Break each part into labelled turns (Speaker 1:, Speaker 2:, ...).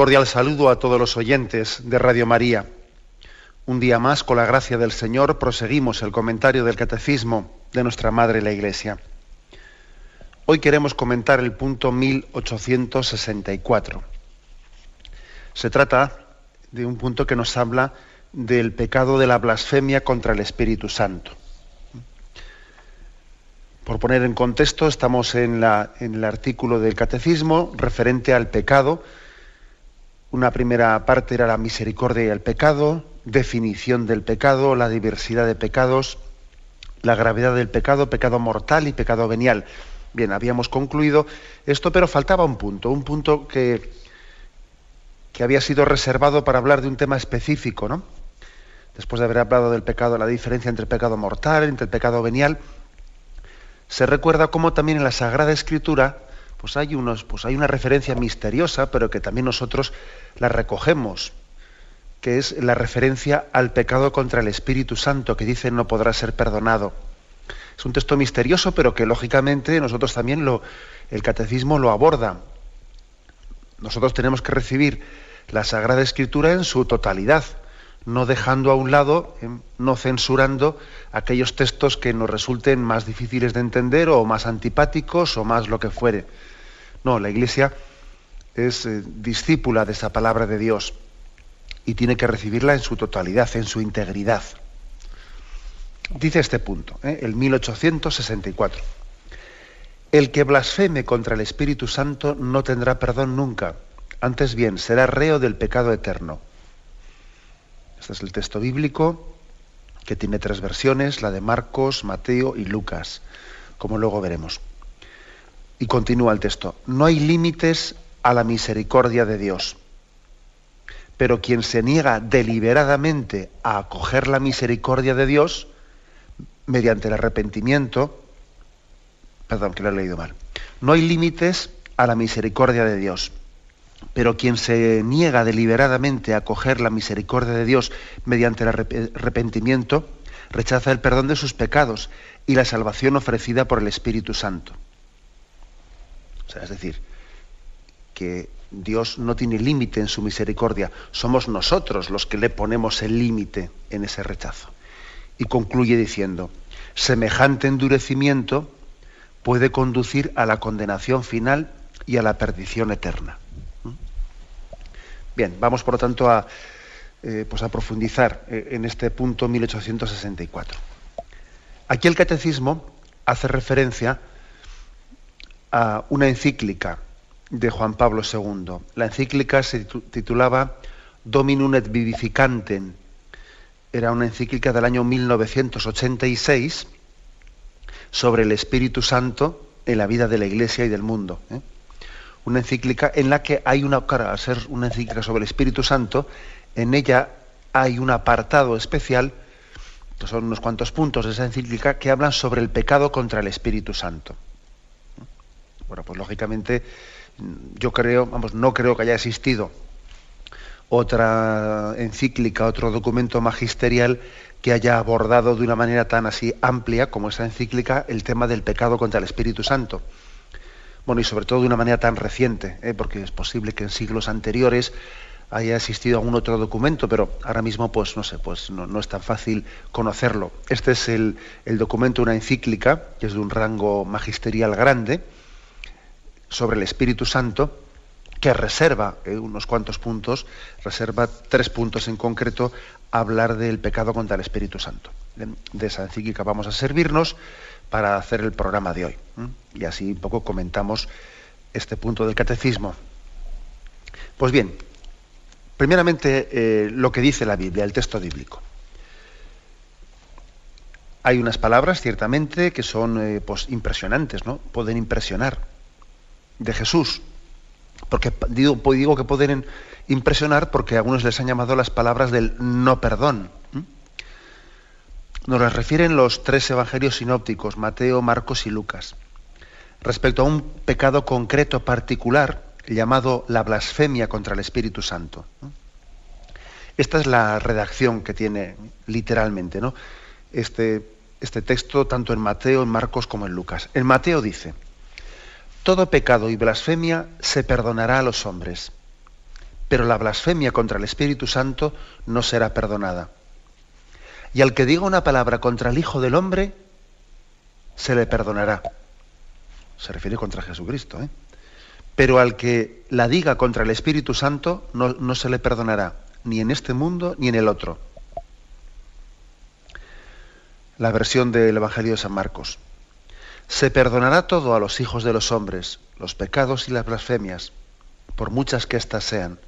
Speaker 1: Cordial saludo a todos los oyentes de Radio María. Un día más, con la gracia del Señor, proseguimos el comentario del Catecismo de nuestra Madre la Iglesia. Hoy queremos comentar el punto 1864. Se trata de un punto que nos habla del pecado de la blasfemia contra el Espíritu Santo. Por poner en contexto, estamos en, en el artículo del Catecismo referente al pecado una primera parte era la misericordia y el pecado, definición del pecado, la diversidad de pecados, la gravedad del pecado, pecado mortal y pecado venial. Bien, habíamos concluido esto, pero faltaba un punto, un punto que, que había sido reservado para hablar de un tema específico, ¿no? Después de haber hablado del pecado, la diferencia entre el pecado mortal, entre el pecado venial, se recuerda cómo también en la Sagrada Escritura pues hay, unos, pues hay una referencia misteriosa, pero que también nosotros la recogemos, que es la referencia al pecado contra el Espíritu Santo, que dice no podrá ser perdonado. Es un texto misterioso, pero que lógicamente nosotros también lo, el catecismo lo aborda. Nosotros tenemos que recibir la Sagrada Escritura en su totalidad, no dejando a un lado, em, no censurando aquellos textos que nos resulten más difíciles de entender o más antipáticos o más lo que fuere. No, la Iglesia es eh, discípula de esa palabra de Dios y tiene que recibirla en su totalidad, en su integridad. Dice este punto, ¿eh? el 1864. El que blasfeme contra el Espíritu Santo no tendrá perdón nunca, antes bien será reo del pecado eterno. Este es el texto bíblico que tiene tres versiones, la de Marcos, Mateo y Lucas, como luego veremos. Y continúa el texto, no hay límites a la misericordia de Dios. Pero quien se niega deliberadamente a acoger la misericordia de Dios, mediante el arrepentimiento, perdón, que lo he leído mal, no hay límites a la misericordia de Dios. Pero quien se niega deliberadamente a acoger la misericordia de Dios mediante el arrepentimiento, rechaza el perdón de sus pecados y la salvación ofrecida por el Espíritu Santo es decir, que Dios no tiene límite en su misericordia, somos nosotros los que le ponemos el límite en ese rechazo. Y concluye diciendo, semejante endurecimiento puede conducir a la condenación final y a la perdición eterna. ¿Mm? Bien, vamos por lo tanto a, eh, pues a profundizar eh, en este punto 1864. Aquí el catecismo hace referencia a una encíclica de Juan Pablo II. La encíclica se titulaba Dominum et Vivificantem. Era una encíclica del año 1986 sobre el Espíritu Santo en la vida de la Iglesia y del mundo. ¿eh? Una encíclica en la que hay una, cara, al ser una encíclica sobre el Espíritu Santo, en ella hay un apartado especial, son unos cuantos puntos de esa encíclica, que hablan sobre el pecado contra el Espíritu Santo. Bueno, pues lógicamente yo creo, vamos, no creo que haya existido otra encíclica, otro documento magisterial que haya abordado de una manera tan así amplia como esa encíclica el tema del pecado contra el Espíritu Santo. Bueno, y sobre todo de una manera tan reciente, ¿eh? porque es posible que en siglos anteriores haya existido algún otro documento, pero ahora mismo, pues no sé, pues no, es tan fácil conocerlo. Este es el, el documento, una encíclica, que es de un rango magisterial grande, sobre el Espíritu Santo, que reserva eh, unos cuantos puntos, reserva tres puntos en concreto, hablar del pecado contra el Espíritu Santo. De esa encíclica vamos a servirnos para hacer el programa de hoy. Y así un poco comentamos este punto del catecismo. Pues bien, Primeramente, eh, lo que dice la Biblia, el texto bíblico. Hay unas palabras, ciertamente, que son eh, pues, impresionantes, ¿no? Pueden impresionar. De Jesús. Porque digo, digo, que pueden impresionar porque a algunos les han llamado las palabras del no perdón. Nos las refieren los tres evangelios sinópticos, Mateo, Marcos y Lucas, respecto a un pecado concreto particular llamado la blasfemia contra el Espíritu Santo. Esta es la redacción que tiene literalmente ¿no? este, este texto, tanto en Mateo, en Marcos como en Lucas. En Mateo dice, todo pecado y blasfemia se perdonará a los hombres, pero la blasfemia contra el Espíritu Santo no será perdonada. Y al que diga una palabra contra el Hijo del Hombre, se le perdonará. Se refiere contra Jesucristo, ¿eh? Pero al que la diga contra el Espíritu Santo, no, se le perdonará, ni en este mundo ni en el otro. La versión del Evangelio de San Marcos. Se perdonará todo a los hijos de los hombres, los pecados y las blasfemias, por muchas que éstas sean.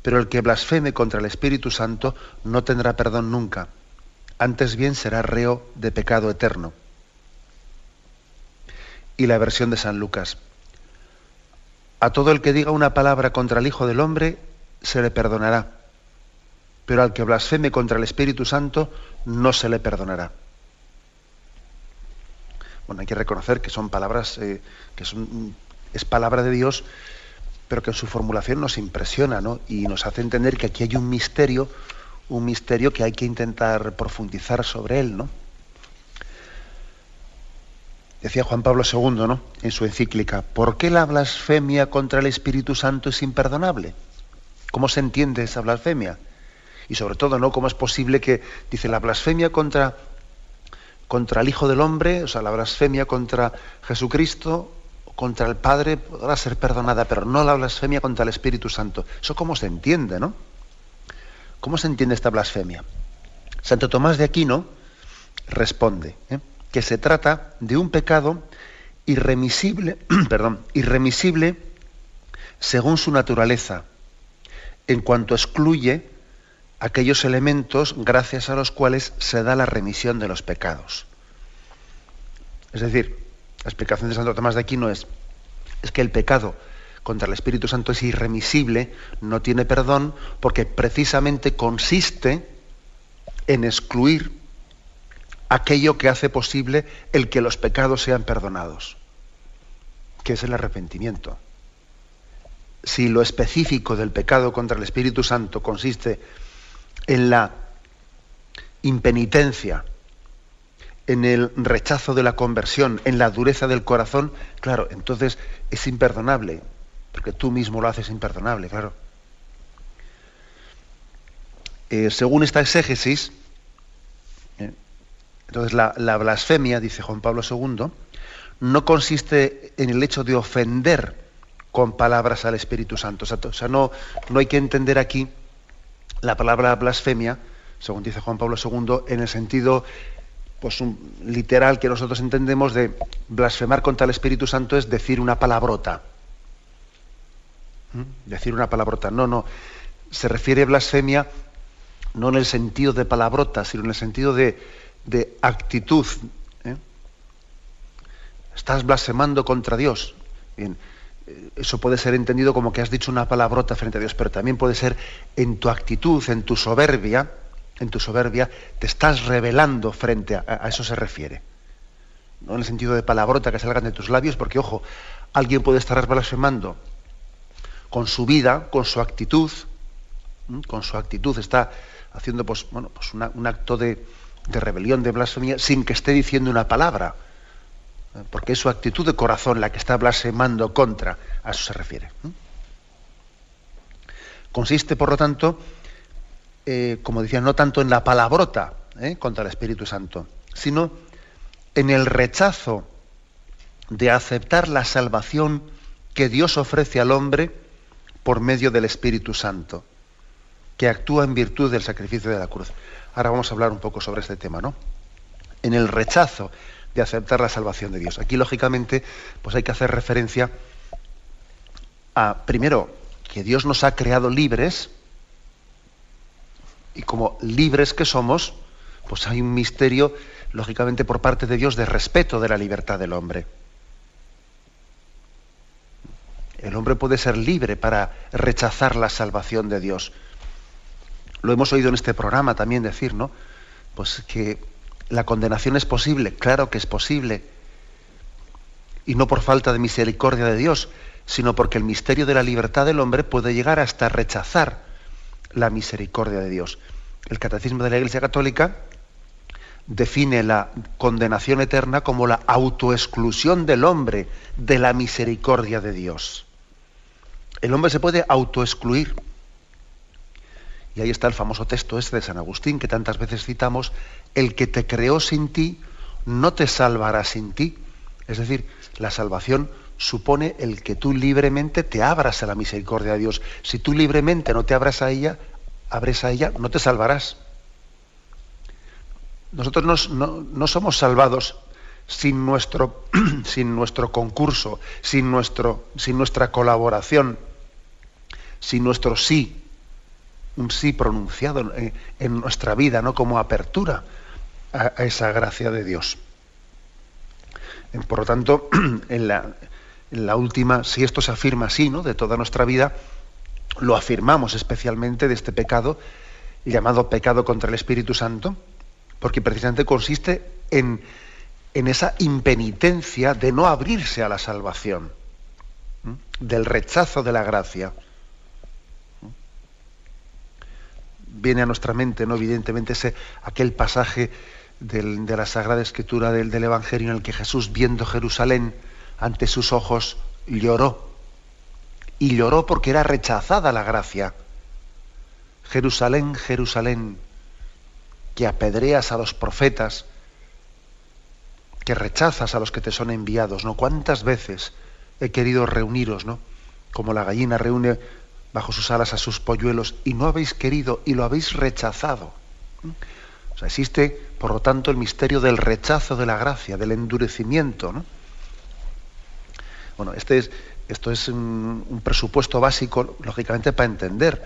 Speaker 1: Pero el que blasfeme contra el Espíritu Santo no tendrá perdón nunca antes bien será reo de pecado eterno. Y la versión de San Lucas. A todo el que diga una palabra contra el Hijo del Hombre, se le perdonará, pero al que blasfeme contra el Espíritu Santo, no se le perdonará. Bueno, hay que reconocer que son palabras, eh, que son, es palabra de Dios, pero que en su formulación nos impresiona, ¿no? Y nos hace entender que aquí hay un misterio un misterio que hay que intentar profundizar sobre él, ¿no? Decía Juan Pablo II, ¿no? En su encíclica, ¿por qué la blasfemia contra el Espíritu Santo es imperdonable? ¿Cómo se entiende esa blasfemia? Y sobre todo, ¿no? ¿Cómo es posible que, dice, la blasfemia contra, contra el Hijo del Hombre, o sea, la blasfemia contra Jesucristo, contra el Padre, podrá ser perdonada, pero no la blasfemia contra el Espíritu Santo? ¿Eso cómo se entiende, no? ¿Cómo se entiende esta blasfemia? Santo Tomás de Aquino responde ¿eh? que se trata de un pecado irremisible, perdón, irremisible según su naturaleza, en cuanto excluye aquellos elementos gracias a los cuales se da la remisión de los pecados. Es decir, la explicación de Santo Tomás de Aquino es, es que el pecado contra el Espíritu Santo es irremisible, no tiene perdón, porque precisamente consiste en excluir aquello que hace posible el que los pecados sean perdonados, que es el arrepentimiento. Si lo específico del pecado contra el Espíritu Santo consiste en la impenitencia, en el rechazo de la conversión, en la dureza del corazón, claro, entonces es imperdonable porque tú mismo lo haces imperdonable, claro. Eh, según esta exégesis, eh, entonces la, blasfemia, dice Juan Pablo II, no consiste en el hecho de ofender con palabras al Espíritu Santo. O sea, no, no hay que entender aquí la palabra blasfemia, según dice Juan Pablo II, en el sentido pues, literal que nosotros entendemos de blasfemar contra el Espíritu Santo es decir una palabrota. ¿Mm? Decir una palabrota. No, no. Se refiere blasfemia no en el sentido de palabrota, sino en el sentido de, actitud. ¿eh? Estás blasfemando contra Dios. Bien, eso puede ser entendido como que has dicho una palabrota frente a Dios, pero también puede ser en tu actitud, en tu soberbia, en tu soberbia, te estás revelando frente a, a eso se refiere. No en el sentido de palabrota que salgan de tus labios, porque ojo, alguien puede estar blasfemando con su vida, con su actitud, con su actitud está haciendo pues, bueno, pues un acto de, rebelión, de blasfemia, sin que esté diciendo una palabra, ¿eh? Porque es su actitud de corazón la que está blasfemando contra, a eso se refiere. Consiste, por lo tanto, eh, como decía, no tanto en la palabrota ¿eh? contra el Espíritu Santo, sino en el rechazo de aceptar la salvación que Dios ofrece al hombre por medio del Espíritu Santo, que actúa en virtud del sacrificio de la cruz. Ahora vamos a hablar un poco sobre este tema, ¿no? En el rechazo de aceptar la salvación de Dios. Aquí, lógicamente, pues hay que hacer referencia a, primero, que Dios nos ha creado libres, Y como libres que somos, pues hay un misterio, lógicamente, por parte de Dios de respeto de la libertad del hombre. El hombre puede ser libre para rechazar la salvación de Dios. Lo hemos oído en este programa también decir, ¿no? Pues que la condenación es posible, claro que es posible. Y no por falta de misericordia de Dios, sino porque el misterio de la libertad del hombre puede llegar hasta rechazar la misericordia de Dios. El Catecismo de la Iglesia Católica define la condenación eterna como la autoexclusión del hombre de la misericordia de Dios. El hombre se puede autoexcluir. Y ahí está el famoso texto este de San Agustín que tantas veces citamos, el que te creó sin ti no te salvará sin ti. Es decir, la salvación supone el que tú libremente te abras a la misericordia de Dios. Si tú libremente no te abras a ella, abres a ella, no te salvarás. Nosotros no, somos salvados sin nuestro, sin nuestro concurso, sin, nuestro, sin nuestra colaboración, sin nuestro sí, un sí pronunciado en, nuestra vida, ¿no? como apertura a, esa gracia de Dios. Por lo tanto, en la, en la, última, si esto se afirma así, ¿no? de toda nuestra vida, lo afirmamos especialmente de este pecado, llamado pecado contra el Espíritu Santo, porque precisamente consiste en, en esa impenitencia de no abrirse a la salvación, del rechazo de la gracia. Viene a nuestra mente, ¿no? evidentemente, ese, aquel pasaje de la Sagrada Escritura del, del Evangelio en el que Jesús, viendo Jerusalén ante sus ojos, lloró. Y lloró porque era rechazada la gracia. Jerusalén, Jerusalén, que apedreas a los profetas, que rechazas a los que te son enviados, ¿no? ¿Cuántas veces he querido reuniros, ¿no? Como la gallina reúne bajo sus alas a sus polluelos y no habéis querido y lo habéis rechazado. O sea, existe, por lo tanto, el misterio del rechazo de la gracia, del endurecimiento, ¿no? Bueno, este es, esto es un, un presupuesto básico, lógicamente, para entender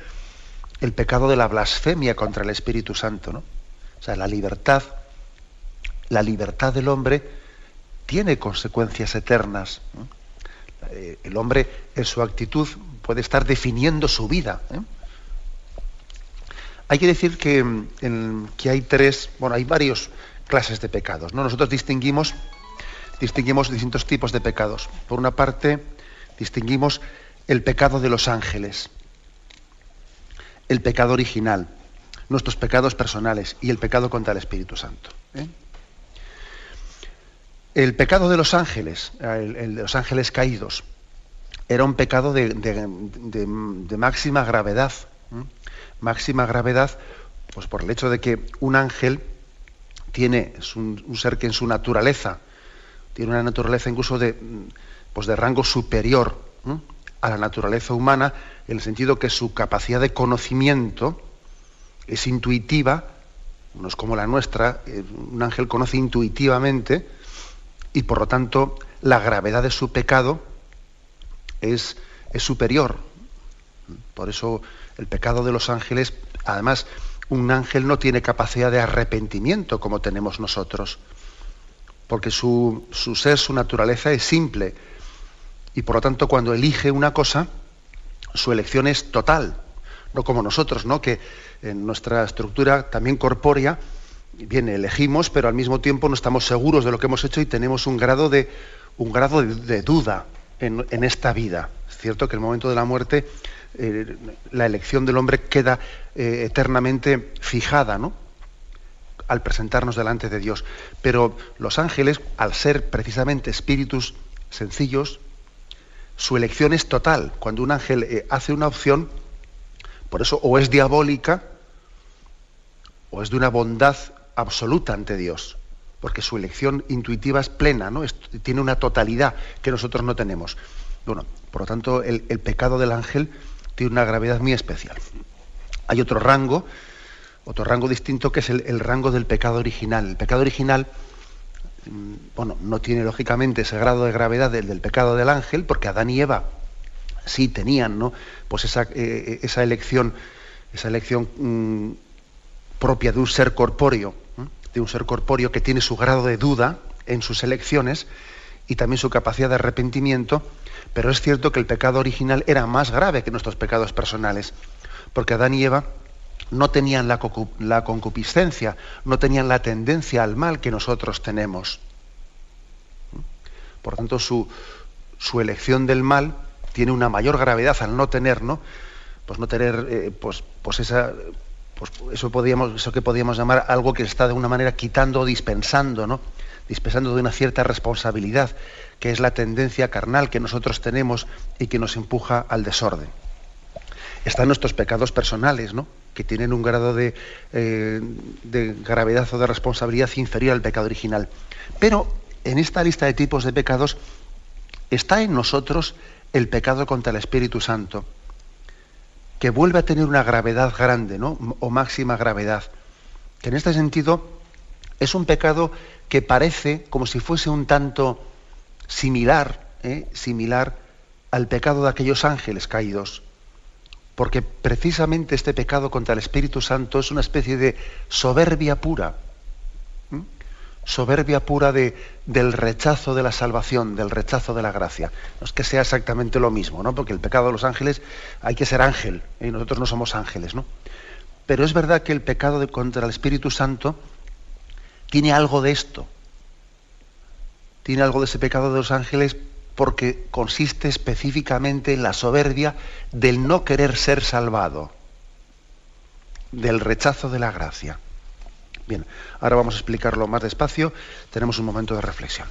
Speaker 1: el pecado de la blasfemia contra el Espíritu Santo, ¿no? O sea, la libertad, la libertad del hombre tiene consecuencias eternas. Eh, el hombre en su actitud puede estar definiendo su vida. ¿eh? Hay que decir que, que, hay tres, bueno, hay varios clases de pecados. ¿no? Nosotros distinguimos, distinguimos distintos tipos de pecados. Por una parte, distinguimos el pecado de los ángeles, el pecado original, nuestros pecados personales y el pecado contra el Espíritu Santo. ¿eh? El pecado de los ángeles, el, de los ángeles caídos, era un pecado de, máxima gravedad. Máxima gravedad, pues por el hecho de que un ángel tiene, es un, ser que en su naturaleza, tiene una naturaleza incluso de, pues de rango superior a la naturaleza humana, en el sentido que su capacidad de conocimiento, es intuitiva, no es como la nuestra, eh, un ángel conoce intuitivamente y por lo tanto la gravedad de su pecado es, es superior. Por eso el pecado de los ángeles, además, un ángel no tiene capacidad de arrepentimiento como tenemos nosotros, porque su, su ser, su naturaleza es simple, y por lo tanto cuando elige una cosa, su elección es total, no como nosotros, ¿no? que en nuestra estructura también corpórea, bien, elegimos, pero al mismo tiempo no estamos seguros de lo que hemos hecho y tenemos un grado de, un grado de, duda en, esta vida. Es cierto que el momento de la muerte eh, la elección del hombre queda eh, eternamente fijada, ¿no? al presentarnos delante de Dios. Pero los ángeles, al ser precisamente espíritus sencillos, su elección es total. Cuando un ángel eh, hace una opción, por eso o es diabólica o es de una bondad absoluta ante Dios, porque su elección intuitiva es plena, ¿no? tiene una totalidad que nosotros no tenemos. Bueno, por lo tanto, el, pecado del ángel tiene una gravedad muy especial. Hay otro rango, otro rango distinto que es el, rango del pecado original. El pecado original, mm, bueno, no tiene lógicamente ese grado de gravedad del, pecado del ángel, porque Adán y Eva sí tenían ¿no? pues esa, eh, esa elección, esa elección mm, propia de un ser corpóreo, de un ser corpóreo que tiene su grado de duda en sus elecciones y también su capacidad de arrepentimiento, pero es cierto que el pecado original era más grave que nuestros pecados personales, porque Adán y Eva no tenían la, concupiscencia, no tenían la tendencia al mal que nosotros tenemos. Por tanto, su, su elección del mal tiene una mayor gravedad al no tener, ¿no? Pues no tener, eh, pues, pues esa, pues eso que podíamos llamar algo que está de una manera quitando o dispensando, ¿no? Dispensando de una cierta responsabilidad, que es la tendencia carnal que nosotros tenemos y que nos empuja al desorden. Están nuestros pecados personales, ¿no? que tienen un grado de, eh, de gravedad o de responsabilidad inferior al pecado original. Pero en esta lista de tipos de pecados está en nosotros el pecado contra el Espíritu Santo, que vuelve a tener una gravedad grande, ¿no? O máxima gravedad. Que en este sentido es un pecado que parece como si fuese un tanto similar, ¿eh? similar al pecado de aquellos ángeles caídos. Porque precisamente este pecado contra el Espíritu Santo es una especie de soberbia pura soberbia pura de, del rechazo de la salvación, del rechazo de la gracia. No es que sea exactamente lo mismo, ¿no? porque el pecado de los ángeles hay que ser ángel, ¿eh? y nosotros no somos ángeles. ¿no? Pero es verdad que el pecado contra el Espíritu Santo tiene algo de esto, tiene algo de ese pecado de los ángeles porque consiste específicamente en la soberbia del no querer ser salvado, del rechazo de la gracia. Bien, ahora vamos a explicarlo más despacio. Tenemos un momento de reflexión.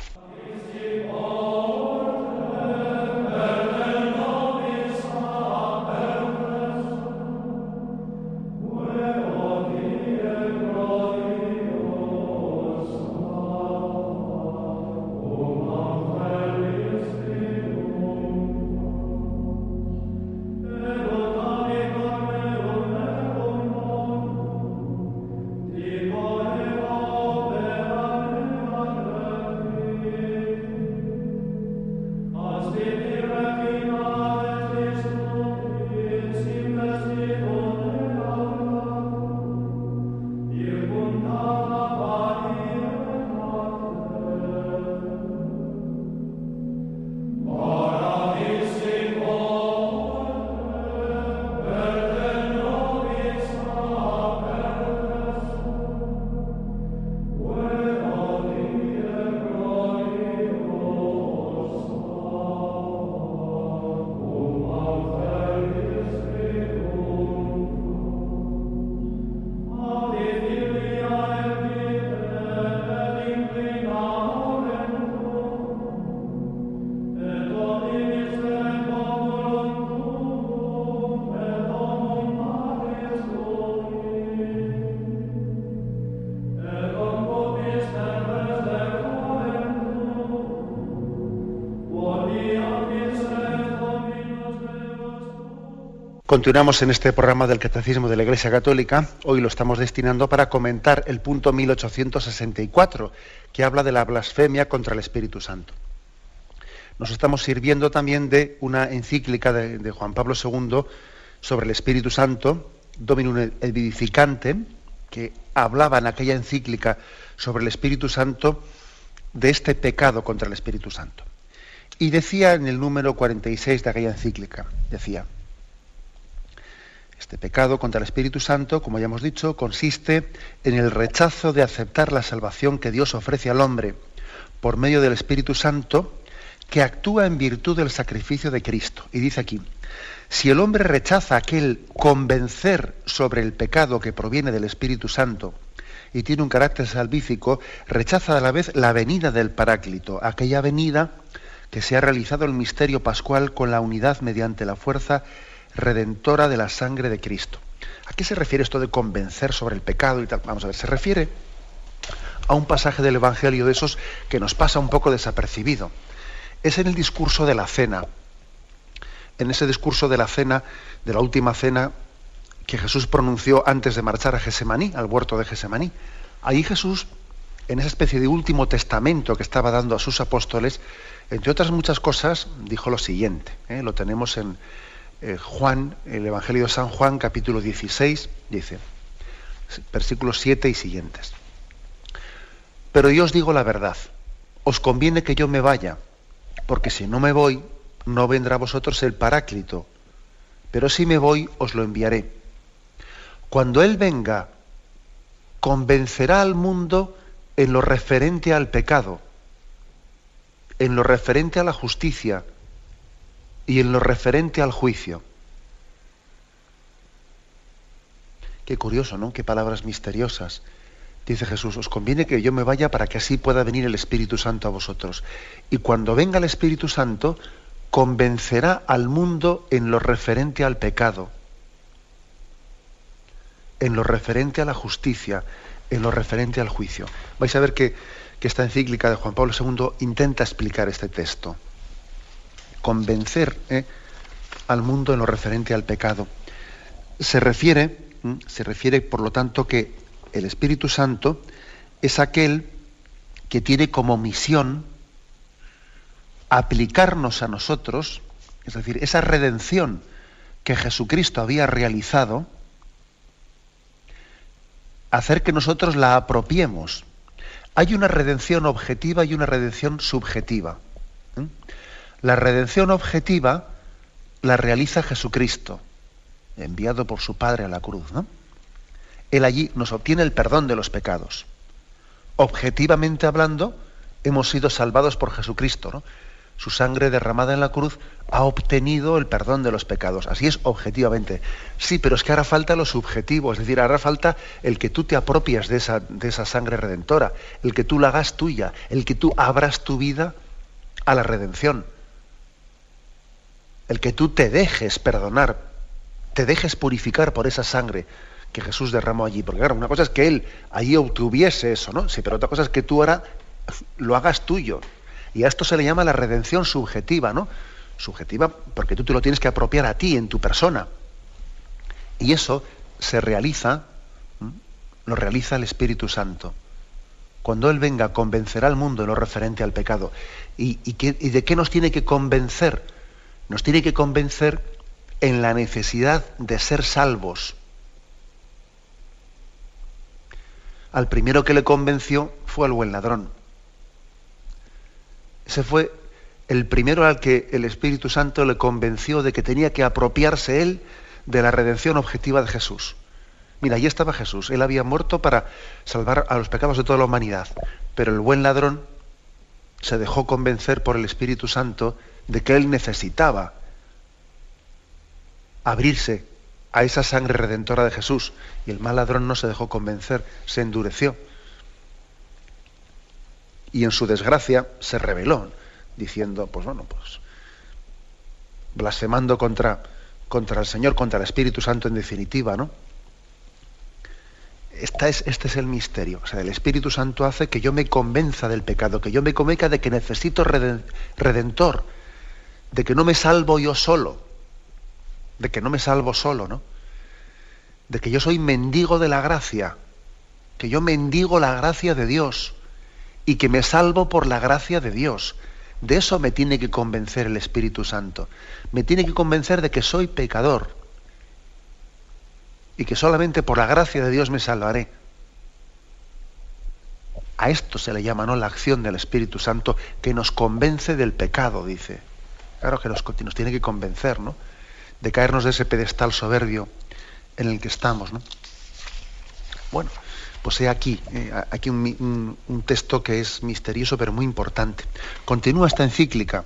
Speaker 1: Continuamos en este programa del Catecismo de la Iglesia Católica. Hoy lo estamos destinando para comentar el punto 1864, que habla de la blasfemia contra el Espíritu Santo. Nos estamos sirviendo también de una encíclica de, Juan Pablo II sobre el Espíritu Santo, Dominum Edificante, que hablaba en aquella encíclica sobre el Espíritu Santo de este pecado contra el Espíritu Santo. Y decía en el número 46 de aquella encíclica, decía, este pecado contra el Espíritu Santo, como ya hemos dicho, consiste en el rechazo de aceptar la salvación que Dios ofrece al hombre por medio del Espíritu Santo, que actúa en virtud del sacrificio de Cristo. Y dice aquí, si el hombre rechaza aquel convencer sobre el pecado que proviene del Espíritu Santo y tiene un carácter salvífico, rechaza a la vez la venida del Paráclito, aquella venida que se ha realizado el misterio pascual con la unidad mediante la fuerza redentora de la sangre de Cristo. ¿A qué se refiere esto de convencer sobre el pecado y? Vamos a ver, se refiere a un pasaje del Evangelio de esos que nos pasa un poco desapercibido. Es en el discurso de la cena. En ese discurso de la cena, de la última cena que Jesús pronunció antes de marchar a Gesemaní, al huerto de Gesemaní. Ahí Jesús, en esa especie de último testamento que estaba dando a sus apóstoles, entre otras muchas cosas, dijo lo siguiente. ¿eh? Lo tenemos en, eh, Juan, el Evangelio de San Juan, capítulo 16, dice, versículos 7 y siguientes. Pero yo os digo la verdad, os conviene que yo me vaya, porque si no me voy, no vendrá a vosotros el Paráclito, pero si me voy, os lo enviaré. Cuando Él venga, convencerá al mundo en lo referente al pecado, en lo referente a la justicia y en lo referente al juicio. Qué curioso, ¿no? Qué palabras misteriosas. Dice Jesús, os conviene que yo me vaya para que así pueda venir el Espíritu Santo a vosotros. Y cuando venga el Espíritu Santo, convencerá al mundo en lo referente al pecado, en lo referente a la justicia, en lo referente al juicio. Vais a ver que, esta encíclica de Juan Pablo II intenta explicar este texto. Convencer ¿eh? al mundo en lo referente al pecado. Se refiere se refiere, por lo tanto, que el Espíritu Santo es aquel que tiene como misión aplicarnos a nosotros, es decir, esa redención que Jesucristo había realizado, hacer que nosotros la apropiemos. Hay una redención objetiva y una redención subjetiva. La redención objetiva la realiza Jesucristo enviado por su Padre a la cruz, ¿no? Él allí nos obtiene el perdón de los pecados. Objetivamente hablando, hemos sido salvados por Jesucristo, ¿no? Su sangre derramada en la cruz ha obtenido el perdón de los pecados. Así es objetivamente. Sí, pero es que hará falta lo subjetivo, es decir, hará falta el que tú te apropias de esa, de esa sangre redentora, el que tú la hagas tuya, el que tú abras tu vida a la redención, el que tú te dejes perdonar te dejes purificar por esa sangre que Jesús derramó allí. Porque claro, una cosa es que Él allí obtuviese eso, ¿no? Sí, pero otra cosa es que tú ahora lo hagas tuyo. Y a esto se le llama la redención subjetiva, ¿no? Subjetiva porque tú te lo tienes que apropiar a ti, en tu persona. Y eso se realiza, lo realiza el Espíritu Santo. Cuando Él venga, convencerá al mundo en lo referente al pecado. ¿Y, y de qué nos tiene que convencer? Nos tiene que convencer en la necesidad de ser salvos. Al primero que le convenció fue al buen ladrón. Ese fue el primero al que el Espíritu Santo le convenció de que tenía que apropiarse él de la redención objetiva de Jesús. Mira, allí estaba Jesús. Él había muerto para salvar a los pecados de toda la humanidad. Pero el buen ladrón se dejó convencer por el Espíritu Santo de que él necesitaba abrirse a esa sangre redentora de Jesús. Y el mal ladrón no se dejó convencer, se endureció. Y en su desgracia se rebeló, diciendo, pues bueno, pues blasfemando contra, contra el Señor, contra el Espíritu Santo en definitiva, ¿no? Esta es, este es el misterio. O sea, el Espíritu Santo hace que yo me convenza del pecado, que yo me convenza de que necesito redentor, de que no me salvo yo solo, de que no me salvo solo, ¿no? De que yo soy mendigo de la gracia, que yo mendigo la gracia de Dios y que me salvo por la gracia de Dios. De eso me tiene que convencer el Espíritu Santo. Me tiene que convencer de que soy pecador y que solamente por la gracia de Dios me salvaré. A esto se le llama ¿no? la acción del Espíritu Santo que nos convence del pecado, dice. Claro que nos, nos tiene que convencer, ¿no? de caernos de ese pedestal soberbio en el que estamos. ¿no? Bueno, pues he aquí, eh, aquí un, texto que es misterioso pero muy importante. Continúa esta encíclica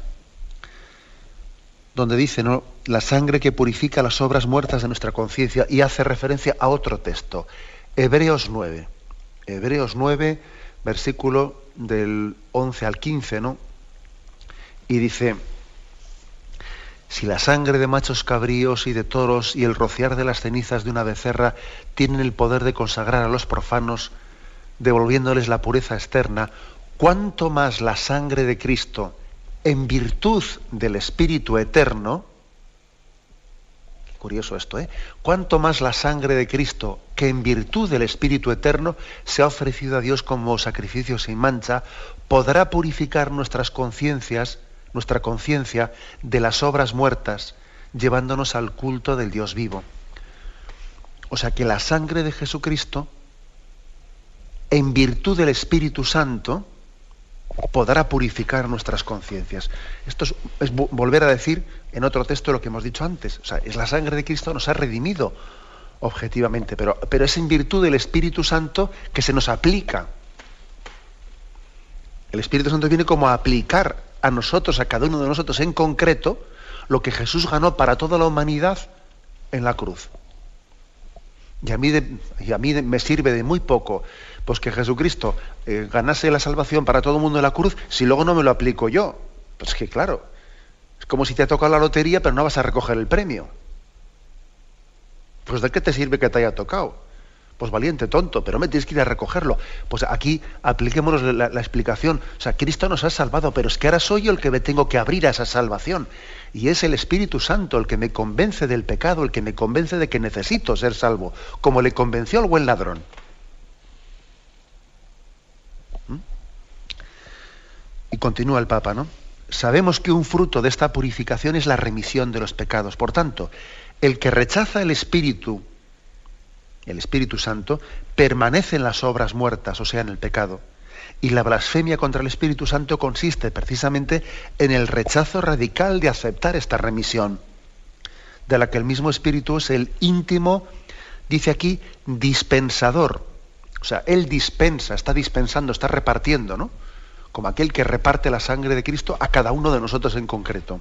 Speaker 1: donde dice ¿no? la sangre que purifica las obras muertas de nuestra conciencia y hace referencia a otro texto, Hebreos 9. Hebreos 9, versículo del 11 al 15, ¿no? Y dice, si la sangre de machos cabríos y de toros y el rociar de las cenizas de una becerra tienen el poder de consagrar a los profanos, devolviéndoles la pureza externa, cuánto más la sangre de Cristo, en virtud del Espíritu Eterno, curioso esto, ¿eh? Cuánto más la sangre de Cristo, que en virtud del Espíritu Eterno se ha ofrecido a Dios como sacrificio sin mancha, podrá purificar nuestras conciencias nuestra conciencia de las obras muertas, llevándonos al culto del Dios vivo. O sea que la sangre de Jesucristo, en virtud del Espíritu Santo, podrá purificar nuestras conciencias. Esto es, volver a decir en otro texto lo que hemos dicho antes. O sea, es la sangre de Cristo nos ha redimido objetivamente, pero, pero es en virtud del Espíritu Santo que se nos aplica. El Espíritu Santo viene como a aplicar a nosotros, a cada uno de nosotros en concreto, lo que Jesús ganó para toda la humanidad en la cruz. Y a mí, y a mí me sirve de muy poco pues que Jesucristo eh, ganase la salvación para todo el mundo en la cruz si luego no me lo aplico yo. Pues que claro, es como si te ha tocado la lotería pero no vas a recoger el premio. Pues ¿de qué te sirve que te haya tocado? Pues valiente, tonto, pero me tienes que ir a recogerlo. Pues aquí apliquémonos la, explicación. O sea, Cristo nos ha salvado, pero es que ahora soy yo el que me tengo que abrir a esa salvación. Y es el Espíritu Santo el que me convence del pecado, el que me convence de que necesito ser salvo, como le convenció al buen ladrón. Y continúa el Papa, ¿no? Sabemos que un fruto de esta purificación es la remisión de los pecados. Por tanto, el que rechaza el Espíritu, el Espíritu Santo, permanece en las obras muertas, o sea, en el pecado. Y la blasfemia contra el Espíritu Santo consiste precisamente en el rechazo radical de aceptar esta remisión, de la que el mismo Espíritu es el íntimo, dice aquí, dispensador. O sea, Él dispensa, está dispensando, está repartiendo, ¿no? como aquel que reparte la sangre de Cristo a cada uno de nosotros en concreto.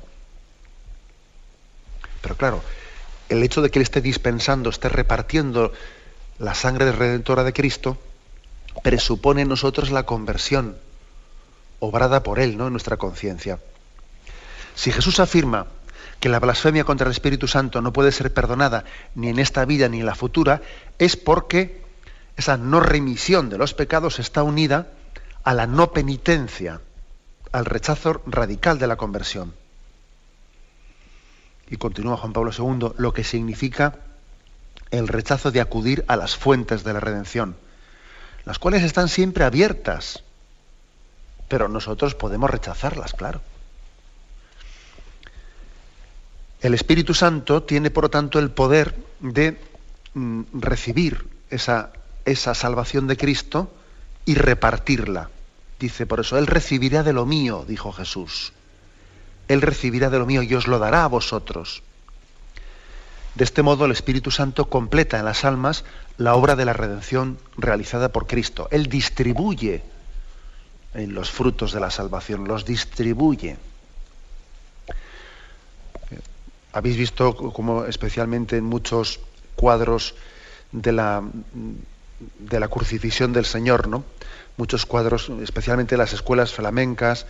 Speaker 1: Pero claro, el hecho de que Él esté dispensando, esté repartiendo la sangre redentora de Cristo, presupone en nosotros la conversión, obrada por Él, ¿no? En nuestra conciencia. Si Jesús afirma que la blasfemia contra el Espíritu Santo no puede ser perdonada ni en esta vida ni en la futura, es porque esa no remisión de los pecados está unida a la no penitencia, al rechazo radical de la conversión. Y continúa Juan Pablo II, lo que significa el rechazo de acudir a las fuentes de la redención, las cuales están siempre abiertas, pero nosotros podemos rechazarlas, claro. El Espíritu Santo tiene, por lo tanto, el poder de mm, recibir esa, esa salvación de Cristo y repartirla. Dice por eso, Él recibirá de lo mío, dijo Jesús. Él recibirá de lo mío y os lo dará a vosotros. De este modo el Espíritu Santo completa en las almas la obra de la redención realizada por Cristo. Él distribuye en los frutos de la salvación, los distribuye. Habéis visto como especialmente en muchos cuadros de la de la crucifixión del Señor, ¿no? Muchos cuadros, especialmente en las escuelas flamencas,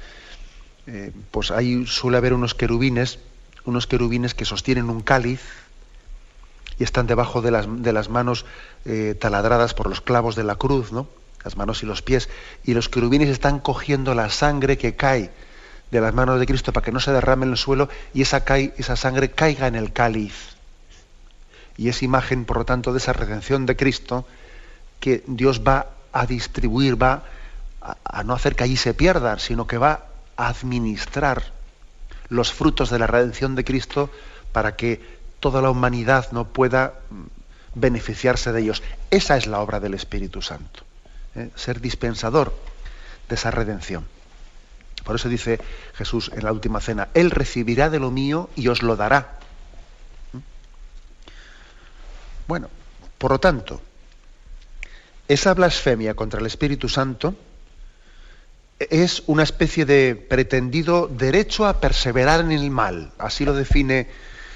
Speaker 1: eh, pues ahí suele haber unos querubines, unos querubines que sostienen un cáliz y están debajo de las, de las manos eh, taladradas por los clavos de la cruz, ¿no? Las manos y los pies. Y los querubines están cogiendo la sangre que cae de las manos de Cristo para que no se derrame en el suelo y esa, esa sangre caiga en el cáliz. Y es imagen, por lo tanto, de esa redención de Cristo que Dios va a distribuir, va a, no hacer que allí se pierdan, sino que va administrar los frutos de la redención de Cristo para que toda la humanidad no pueda mm, beneficiarse de ellos. Esa es la obra del Espíritu Santo, ¿eh? ser dispensador de esa redención. Por eso dice Jesús en la última cena, Él recibirá de lo mío y os lo dará. ¿Mm? Bueno, por lo tanto, esa blasfemia contra el Espíritu Santo es una especie de pretendido derecho a perseverar en el mal. Así lo define,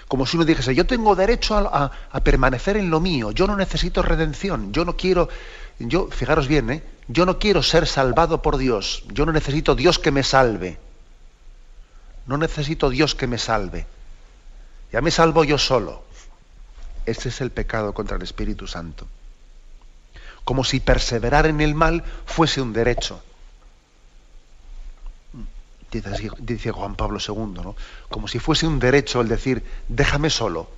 Speaker 1: como si uno dijese, yo tengo derecho a, permanecer en lo mío, yo no necesito redención, yo no quiero, yo, fijaros bien, ¿eh? yo no quiero ser salvado por Dios, yo no necesito Dios que me salve. No necesito Dios que me salve. Ya me salvo yo solo. Ese es el pecado contra el Espíritu Santo como si perseverar en el mal fuese un derecho. Dice, Juan Pablo II, ¿no? como si fuese un derecho el decir, déjame solo,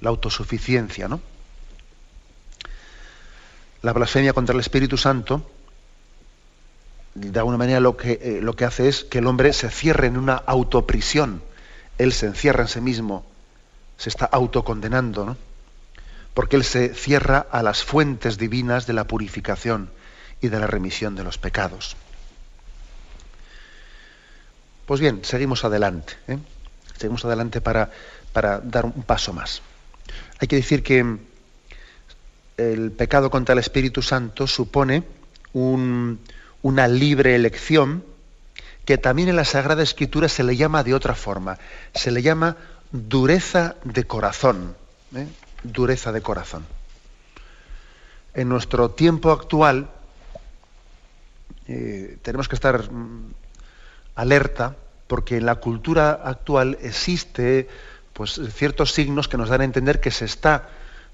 Speaker 1: la autosuficiencia. ¿no? La blasfemia contra el Espíritu Santo, de alguna manera lo que, eh, lo que hace es que el hombre se cierre en una autoprisión. Él se encierra en sí mismo, se está autocondenando, ¿no? porque él se cierra a las fuentes divinas de la purificación y de la remisión de los pecados. Pues bien, seguimos adelante. ¿eh? Seguimos adelante para, para dar un paso más. Hay que decir que el pecado contra el Espíritu Santo supone una libre elección que también en la Sagrada Escritura se le llama de otra forma. Se le llama dureza de corazón. ¿eh? Dureza de corazón. En nuestro tiempo actual eh, tenemos que estar mm, alerta porque en la cultura actual existe pues, ciertos signos que nos dan a entender que se está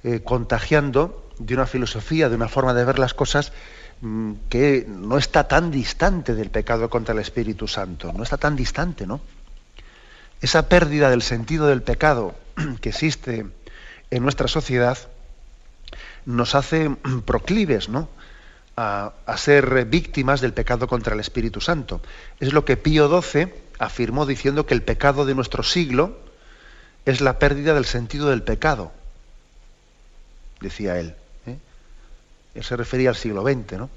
Speaker 1: eh, contagiando de una filosofía, de una forma de ver las cosas mm, que no está tan distante del pecado contra el Espíritu Santo, no está tan distante, ¿no? Esa pérdida del sentido del pecado que existe en nuestra sociedad nos hace proclives, ¿no? A, ser víctimas del pecado contra el Espíritu Santo. Es lo que Pío XII afirmó diciendo que el pecado de nuestro siglo es la pérdida del sentido del pecado, decía él. ¿eh? Él se refería al siglo XX, ¿no?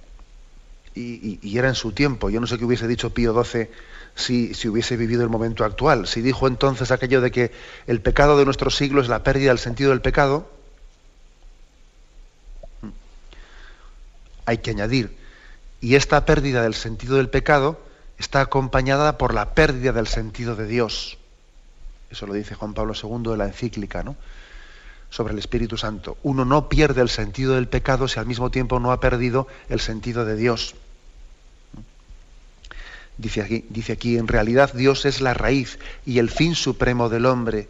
Speaker 1: Y, era en su tiempo. Yo no sé qué hubiese dicho Pío XII si, si, hubiese vivido el momento actual. Si dijo entonces aquello de que el pecado de nuestro siglo es la pérdida del sentido del pecado, hay que añadir, y esta pérdida del sentido del pecado está acompañada por la pérdida del sentido de Dios. Eso lo dice Juan Pablo II de la encíclica, ¿no? sobre el Espíritu Santo. Uno no pierde el sentido del pecado si al mismo tiempo no ha perdido el sentido de Dios. Dice aquí, dice aquí, en realidad Dios es la raíz y el fin supremo del hombre,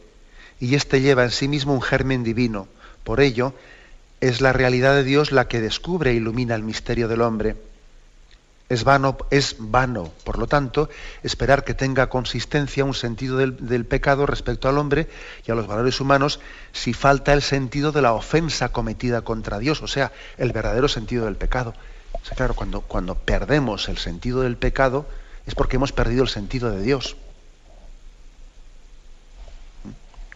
Speaker 1: y éste lleva en sí mismo un germen divino. Por ello, es la realidad de Dios la que descubre e ilumina el misterio del hombre es vano, es vano, por lo tanto, esperar que tenga consistencia un sentido del, pecado respecto al hombre y a los valores humanos si falta el sentido de la ofensa cometida contra Dios, o sea, el verdadero sentido del pecado. Claro, cuando, cuando perdemos el sentido del pecado es porque hemos perdido el sentido de Dios.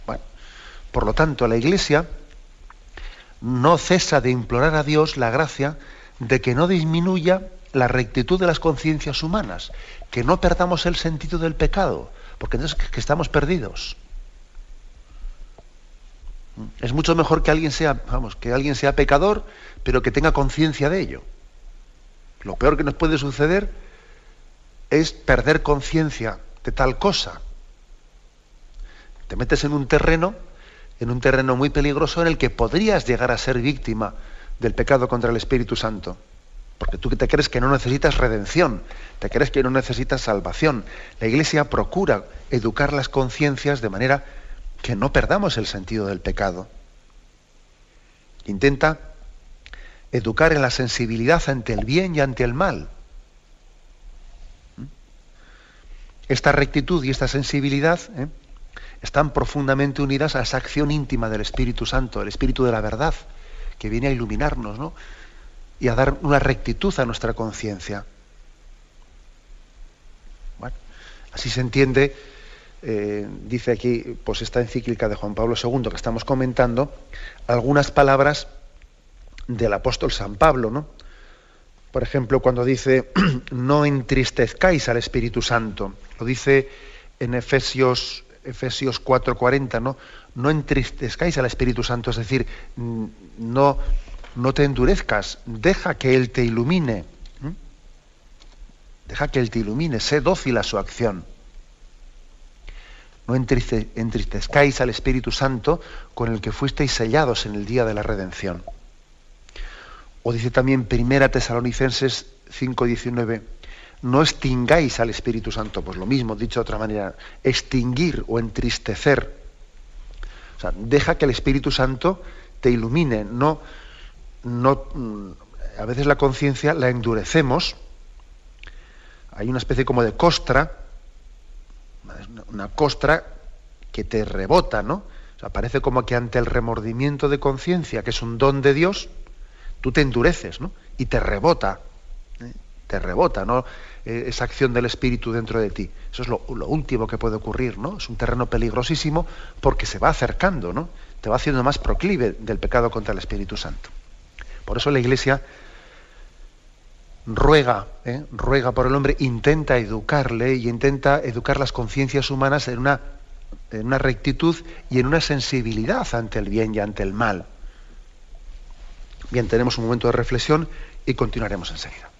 Speaker 1: Bueno, por lo tanto, la Iglesia no cesa de implorar a Dios la gracia de que no disminuya la rectitud de las conciencias humanas, que no perdamos el sentido del pecado, porque entonces que estamos perdidos. Es mucho mejor que alguien sea, vamos, que alguien sea pecador, pero que tenga conciencia de ello. Lo peor que nos puede suceder es perder conciencia de tal cosa. Te metes en un terreno, en un terreno muy peligroso en el que podrías llegar a ser víctima del pecado contra el Espíritu Santo. Porque tú te crees que no necesitas redención, te crees que no necesitas salvación. La Iglesia procura educar las conciencias de manera que no perdamos el sentido del pecado. Intenta educar en la sensibilidad ante el bien y ante el mal. Esta rectitud y esta sensibilidad ¿eh? Están profundamente unidas a esa acción íntima del Espíritu Santo, el Espíritu de la verdad, que viene a iluminarnos, ¿no? y a dar una rectitud a nuestra conciencia. Bueno, así se entiende, eh, dice aquí, pues esta encíclica de Juan Pablo II que estamos comentando, algunas palabras del apóstol San Pablo, ¿no? Por ejemplo, cuando dice, no entristezcáis al Espíritu Santo, lo dice en Efesios, Efesios 4:40, ¿no? No entristezcáis al Espíritu Santo, es decir, no, no te endurezcas, deja que Él te ilumine. Deja que Él te ilumine, sé dócil a su acción. No entristezcáis al Espíritu Santo con el que fuisteis sellados en el día de la redención. O dice también Primera Tesalonicenses 5:19, no extingáis al Espíritu Santo, pues lo mismo, dicho de otra manera, extinguir o entristecer. Deja que el Espíritu Santo te ilumine, no, no, mm, a veces la conciencia la endurecemos. Hay una especie como de costra, una costra que te rebota, ¿no? Parece como que ante el remordimiento de conciencia, que es un don de Dios, tú te endureces, ¿no? Y te rebota. Te rebota, ¿no? Eh, esa acción del Espíritu dentro de ti. Eso es lo, último que puede ocurrir, ¿no? Es un terreno peligrosísimo porque se va acercando, ¿no? Te va haciendo más proclive del pecado contra el Espíritu Santo. Por eso la Iglesia ruega, ¿eh? ruega por el hombre, intenta educarle y intenta educar las conciencias humanas en una, en una rectitud y en una sensibilidad ante el bien y ante el mal. Bien, tenemos un momento de reflexión y continuaremos enseguida.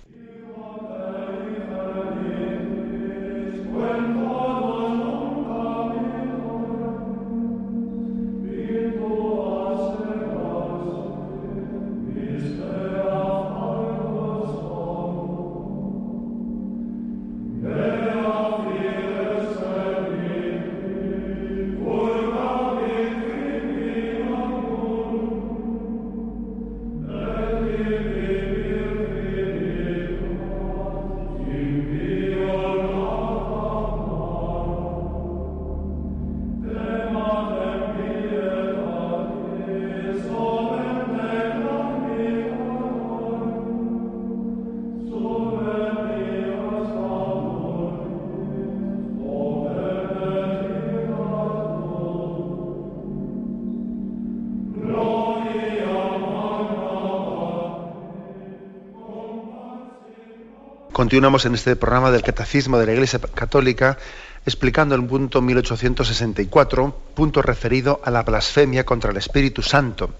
Speaker 1: Continuamos en este programa del Catecismo de la Iglesia Católica explicando el punto 1864, punto referido a la blasfemia contra el Espíritu Santo,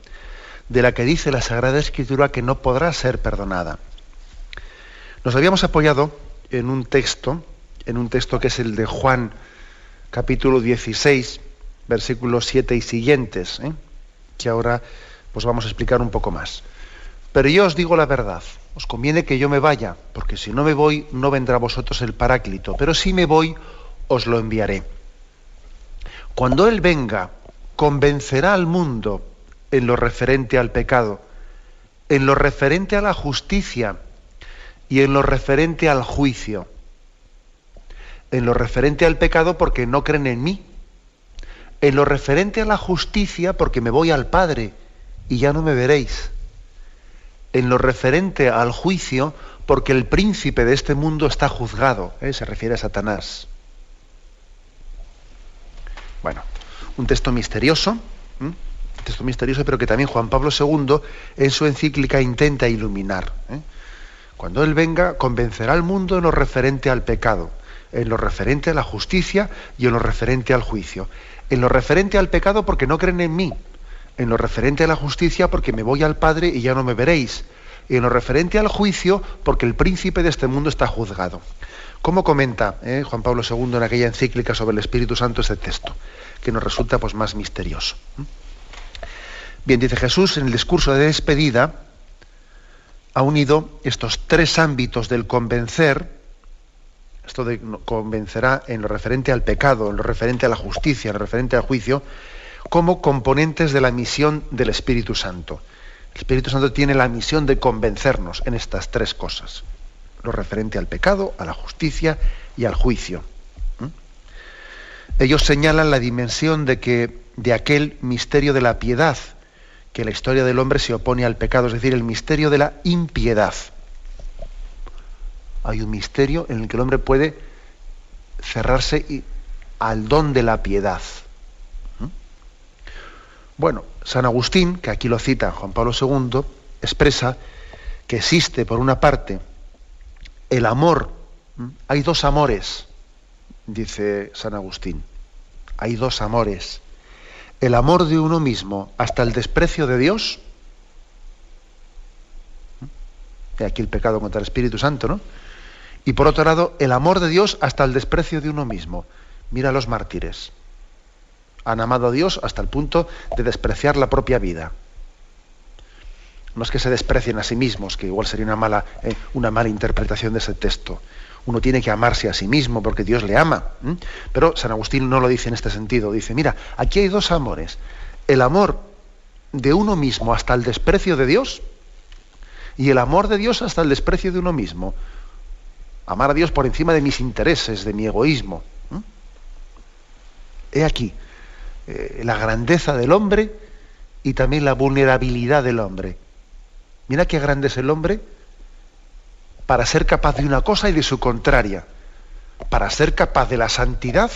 Speaker 1: de la que dice la Sagrada Escritura que no podrá ser perdonada. Nos habíamos apoyado en un texto, en un texto que es el de Juan capítulo 16, versículos 7 y siguientes, ¿eh? que ahora pues vamos a explicar un poco más. Pero yo os digo la verdad os conviene que yo me vaya, porque si no me voy, no vendrá vosotros el Paráclito, pero si me voy, os lo enviaré. Cuando Él venga, convencerá al mundo en lo referente al pecado, en lo referente a la justicia y en lo referente al juicio. En lo referente al pecado porque no creen en mí. En lo referente a la justicia porque me voy al Padre y ya no me veréis en lo referente al juicio, porque el príncipe de este mundo está juzgado, ¿eh? se refiere a Satanás. Bueno, un texto misterioso, un texto misterioso, pero que también Juan Pablo II en su encíclica intenta iluminar. ¿eh? Cuando Él venga, convencerá al mundo en lo referente al pecado, en lo referente a la justicia y en lo referente al juicio. En lo referente al pecado porque no creen en mí, en lo referente a la justicia porque me voy al Padre y ya no me veréis, y en lo referente al juicio porque el príncipe de este mundo está juzgado. ¿Cómo comenta eh, Juan Pablo II en aquella encíclica sobre el Espíritu Santo ese texto? Que nos resulta pues, más misterioso. Bien, dice Jesús en el discurso de despedida, ha unido estos tres ámbitos del convencer, esto de convencerá en lo referente al pecado, en lo referente a la justicia, en lo referente al juicio, como componentes de la misión del Espíritu Santo. El Espíritu Santo tiene la misión de convencernos en estas tres cosas, lo referente al pecado, a la justicia y al juicio. Ellos señalan la dimensión de que de aquel misterio de la piedad, que la historia del hombre se opone al pecado, es decir, el misterio de la impiedad. Hay un misterio en el que el hombre puede cerrarse al don de la piedad. Bueno, San Agustín, que aquí lo cita Juan Pablo II, expresa que existe, por una parte, el amor. Hay dos amores, dice San Agustín. Hay dos amores. El amor de uno mismo hasta el desprecio de Dios. Y aquí el pecado contra el Espíritu Santo, ¿no? Y por otro lado, el amor de Dios hasta el desprecio de uno mismo. Mira los mártires han amado a Dios hasta el punto de despreciar la propia vida. No es que se desprecien a sí mismos, que igual sería una mala, eh, una mala interpretación de ese texto. Uno tiene que amarse a sí mismo porque Dios le ama. Pero San Agustín no lo dice en este sentido. Dice, mira, aquí hay dos amores. El amor de uno mismo hasta el desprecio de Dios y el amor de Dios hasta el desprecio de uno mismo. Amar a Dios por encima de mis intereses, de mi egoísmo. He aquí, eh, la grandeza del hombre y también la vulnerabilidad del hombre. Mira qué grande es el hombre para ser capaz de una cosa y de su contraria, para ser capaz de la santidad,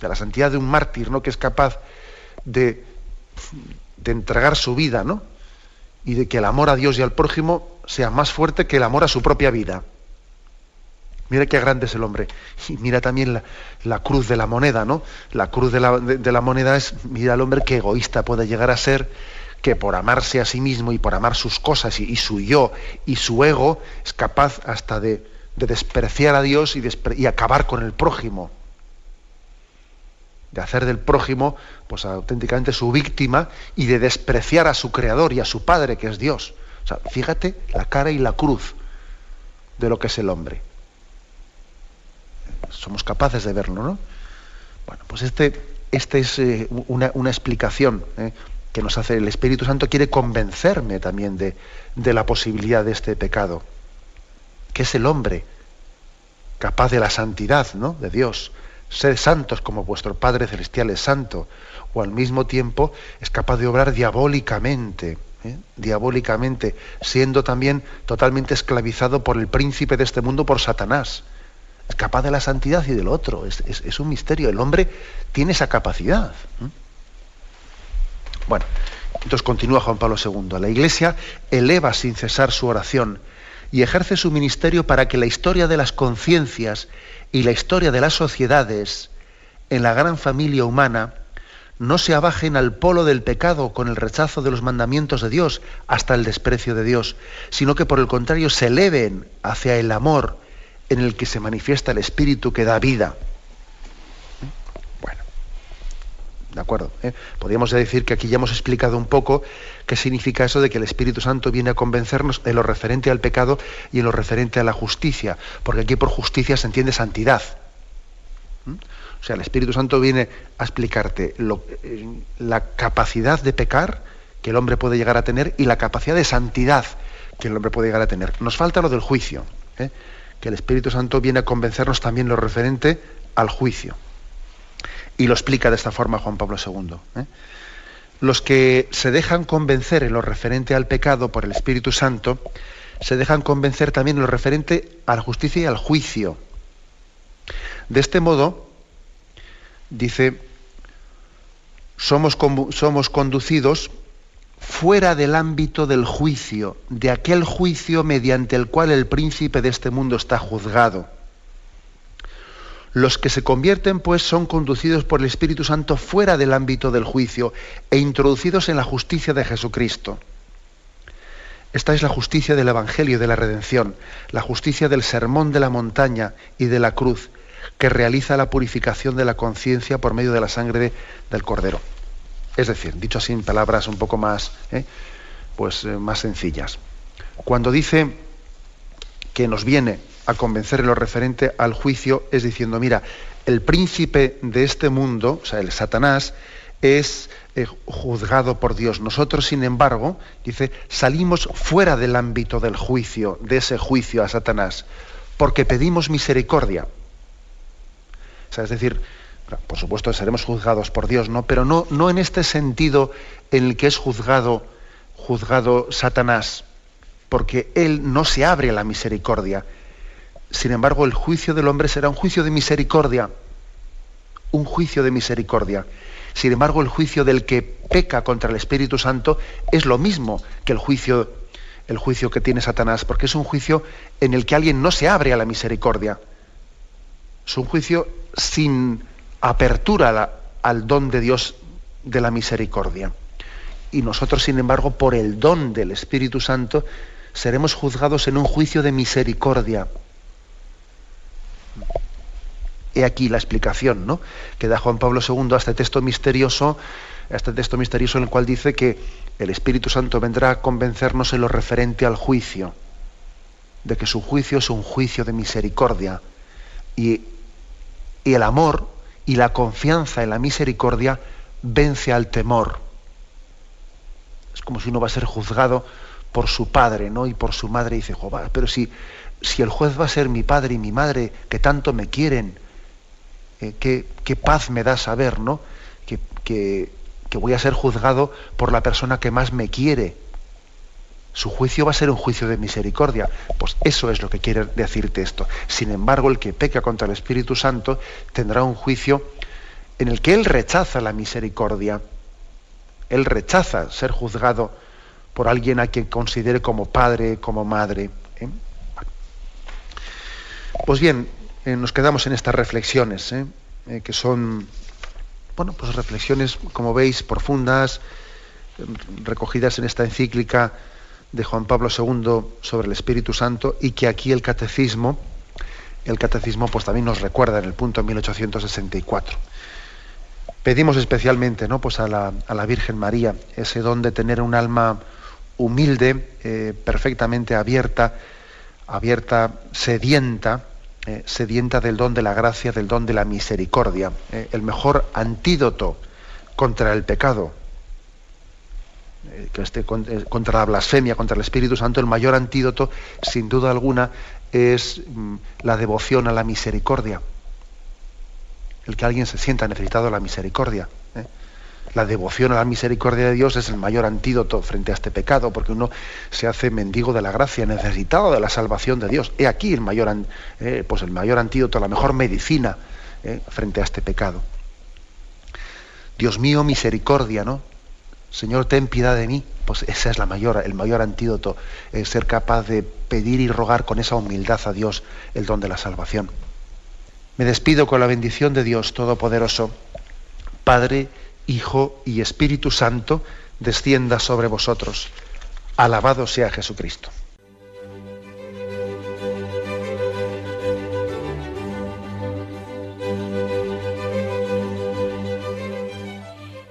Speaker 1: de la santidad de un mártir, ¿no? que es capaz de, de entregar su vida, ¿no? y de que el amor a Dios y al prójimo sea más fuerte que el amor a su propia vida. Mira qué grande es el hombre. Y mira también la, cruz de la moneda, ¿no? La cruz de la, moneda es, mira al hombre qué egoísta puede llegar a ser, que por amarse a sí mismo y por amar sus cosas y, su yo y su ego, es capaz hasta de, despreciar a Dios y, y acabar con el prójimo de hacer del prójimo pues auténticamente su víctima y de despreciar a su creador y a su padre que es Dios. O sea, fíjate la cara y la cruz de lo que es el hombre. Somos capaces de verlo, ¿no? Bueno, pues este, este es eh, una, explicación ¿eh? que nos hace el Espíritu Santo, quiere convencerme también de, de la posibilidad de este pecado, que es el hombre capaz de la santidad ¿no? de Dios, Sed santos como vuestro Padre Celestial es santo, o al mismo tiempo es capaz de obrar diabólicamente, ¿eh? diabólicamente, siendo también totalmente esclavizado por el príncipe de este mundo, por Satanás. Es capaz de la santidad y del otro, es, un misterio. El hombre tiene esa capacidad. ¿eh? Bueno, entonces continúa Juan Pablo II. La Iglesia eleva sin cesar su oración y ejerce su ministerio para que la historia de las conciencias y la historia de las sociedades en la gran familia humana no se abajen al polo del pecado con el rechazo de los mandamientos de Dios hasta el desprecio de Dios, sino que por el contrario se eleven hacia el amor en el que se manifiesta el Espíritu que da vida. Bueno, de acuerdo. ¿eh? Podríamos decir que aquí ya hemos explicado un poco qué significa eso de que el Espíritu Santo viene a convencernos en lo referente al pecado y en lo referente a la justicia, porque aquí por justicia se entiende santidad. O sea, el Espíritu Santo viene a explicarte eh, la capacidad de pecar que el hombre puede llegar a tener y la capacidad de santidad que el hombre puede llegar a tener. Nos falta lo del juicio, ¿eh? Que el Espíritu Santo viene a convencernos también lo referente al juicio. Y lo explica de esta forma Juan Pablo II. ¿eh? Los que se dejan convencer en lo referente al pecado por el Espíritu Santo, se dejan convencer también en lo referente a la justicia y al juicio. De este modo, dice, somos, somos conducidos fuera del ámbito del juicio, de aquel juicio mediante el cual el príncipe de este mundo está juzgado. Los que se convierten, pues, son conducidos por el Espíritu Santo fuera del ámbito del juicio e introducidos en la justicia de Jesucristo. Esta es la justicia del Evangelio de la redención, la justicia del sermón de la montaña y de la cruz, que realiza la purificación de la conciencia por medio de la sangre del Cordero. Es decir, dicho así en palabras un poco más, ¿eh? pues, eh, más sencillas. Cuando dice que nos viene a convencer en lo referente al juicio, es diciendo, mira, el príncipe de este mundo, o sea, el Satanás, es eh, juzgado por Dios. Nosotros, sin embargo, dice, salimos fuera del ámbito del juicio, de ese juicio a Satanás, porque pedimos misericordia es decir, por supuesto seremos juzgados por Dios, ¿no? Pero no, no en este sentido en el que es juzgado, juzgado Satanás, porque él no se abre a la misericordia. Sin embargo, el juicio del hombre será un juicio de misericordia. Un juicio de misericordia. Sin embargo, el juicio del que peca contra el Espíritu Santo es lo mismo que el juicio, el juicio que tiene Satanás, porque es un juicio en el que alguien no se abre a la misericordia. Es un juicio sin apertura al don de Dios de la misericordia. Y nosotros, sin embargo, por el don del Espíritu Santo, seremos juzgados en un juicio de misericordia. He aquí la explicación ¿no? que da Juan Pablo II a este texto misterioso, a este texto misterioso en el cual dice que el Espíritu Santo vendrá a convencernos en lo referente al juicio, de que su juicio es un juicio de misericordia. Y y el amor y la confianza en la misericordia vence al temor. Es como si uno va a ser juzgado por su padre ¿no? y por su madre y dice, pero si, si el juez va a ser mi padre y mi madre que tanto me quieren, eh, qué, paz me da saber ¿no? Que, que, voy a ser juzgado por la persona que más me quiere. Su juicio va a ser un juicio de misericordia. Pues eso es lo que quiere decirte esto. Sin embargo, el que peca contra el Espíritu Santo tendrá un juicio en el que él rechaza la misericordia. Él rechaza ser juzgado por alguien a quien considere como padre, como madre. ¿eh? Pues bien, eh, nos quedamos en estas reflexiones, ¿eh? que son, bueno, pues reflexiones, como veis, profundas, recogidas en esta encíclica de Juan Pablo II sobre el Espíritu Santo y que aquí el catecismo, el catecismo pues también nos recuerda en el punto 1864. Pedimos especialmente ¿no? pues a, la, a la Virgen María ese don de tener un alma humilde, eh, perfectamente abierta, abierta, sedienta, eh, sedienta del don de la gracia, del don de la misericordia, eh, el mejor antídoto contra el pecado, que esté contra la blasfemia, contra el Espíritu Santo, el mayor antídoto, sin duda alguna, es mm, la devoción a la misericordia. El que alguien se sienta necesitado de la misericordia. La devoción a la misericordia de Dios es el mayor antídoto frente a este pecado, porque uno se hace mendigo de la gracia, necesitado de la salvación de Dios. He aquí el mayor, eh, pues el mayor antídoto, la mejor medicina eh, frente a este pecado. Dios mío, misericordia, ¿no? Señor, ten piedad de mí. Pues esa es la mayor, el mayor antídoto, ser capaz de pedir y rogar con esa humildad a Dios el don de la salvación. Me despido con la bendición de Dios Todopoderoso, Padre, Hijo y Espíritu Santo, descienda sobre vosotros. Alabado sea Jesucristo.